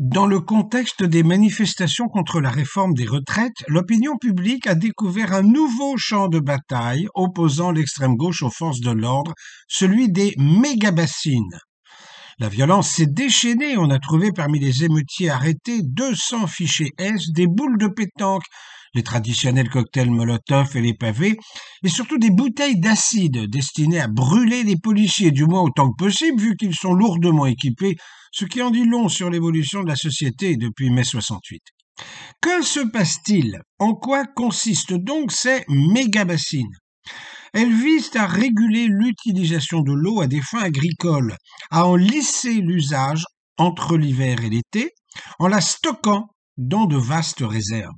Dans le contexte des manifestations contre la réforme des retraites, l'opinion publique a découvert un nouveau champ de bataille opposant l'extrême gauche aux forces de l'ordre, celui des méga-bassines. La violence s'est déchaînée, on a trouvé parmi les émeutiers arrêtés 200 fichiers S, des boules de pétanque, les traditionnels cocktails Molotov et les pavés, et surtout des bouteilles d'acide destinées à brûler les policiers, du moins autant que possible, vu qu'ils sont lourdement équipés, ce qui en dit long sur l'évolution de la société depuis mai 68. Que se passe-t-il? En quoi consistent donc ces méga-bassines? Elles visent à réguler l'utilisation de l'eau à des fins agricoles, à en lisser l'usage entre l'hiver et l'été, en la stockant dans de vastes réserves.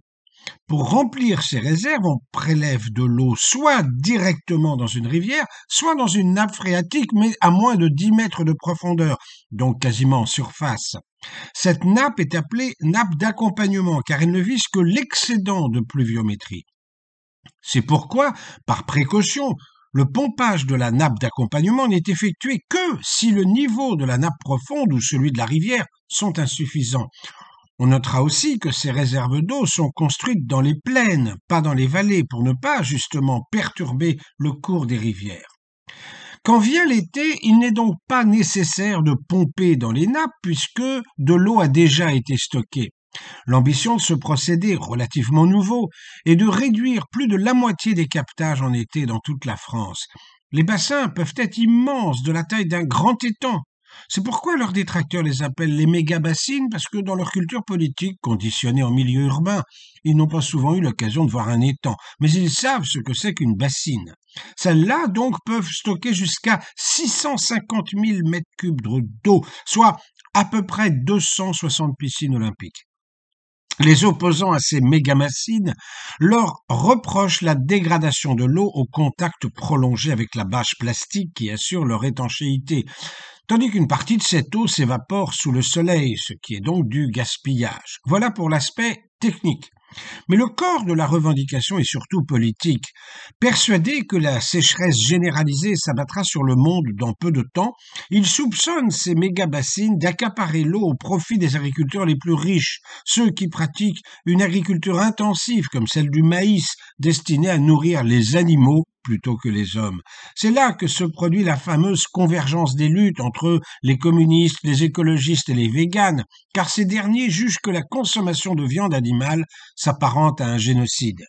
Pour remplir ces réserves, on prélève de l'eau soit directement dans une rivière, soit dans une nappe phréatique, mais à moins de 10 mètres de profondeur, donc quasiment en surface. Cette nappe est appelée nappe d'accompagnement, car elle ne vise que l'excédent de pluviométrie. C'est pourquoi, par précaution, le pompage de la nappe d'accompagnement n'est effectué que si le niveau de la nappe profonde ou celui de la rivière sont insuffisants. On notera aussi que ces réserves d'eau sont construites dans les plaines, pas dans les vallées, pour ne pas justement perturber le cours des rivières. Quand vient l'été, il n'est donc pas nécessaire de pomper dans les nappes puisque de l'eau a déjà été stockée. L'ambition de ce procédé relativement nouveau est de réduire plus de la moitié des captages en été dans toute la France. Les bassins peuvent être immenses, de la taille d'un grand étang, c'est pourquoi leurs détracteurs les appellent les méga-bassines, parce que dans leur culture politique, conditionnée en milieu urbain, ils n'ont pas souvent eu l'occasion de voir un étang, mais ils savent ce que c'est qu'une bassine. Celles-là, donc, peuvent stocker jusqu'à 650 000 mètres cubes d'eau, soit à peu près 260 piscines olympiques. Les opposants à ces méga-bassines leur reprochent la dégradation de l'eau au contact prolongé avec la bâche plastique qui assure leur étanchéité tandis qu'une partie de cette eau s'évapore sous le soleil, ce qui est donc du gaspillage. Voilà pour l'aspect technique. Mais le corps de la revendication est surtout politique. Persuadé que la sécheresse généralisée s'abattra sur le monde dans peu de temps, il soupçonne ces méga-bassines d'accaparer l'eau au profit des agriculteurs les plus riches, ceux qui pratiquent une agriculture intensive comme celle du maïs, destinée à nourrir les animaux plutôt que les hommes. C'est là que se produit la fameuse convergence des luttes entre les communistes, les écologistes et les véganes, car ces derniers jugent que la consommation de viande animale s'apparente à un génocide.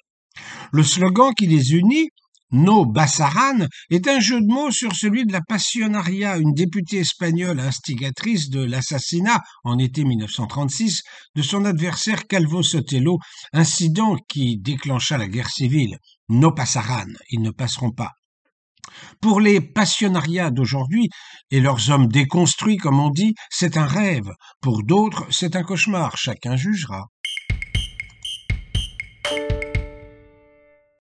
Le slogan qui les unit, No Bassaran est un jeu de mots sur celui de la Passionaria, une députée espagnole instigatrice de l'assassinat en été 1936 de son adversaire Calvo Sotelo, incident qui déclencha la guerre civile. No Passaran, ils ne passeront pas. Pour les passionnariats d'aujourd'hui et leurs hommes déconstruits, comme on dit, c'est un rêve. Pour d'autres, c'est un cauchemar. Chacun jugera.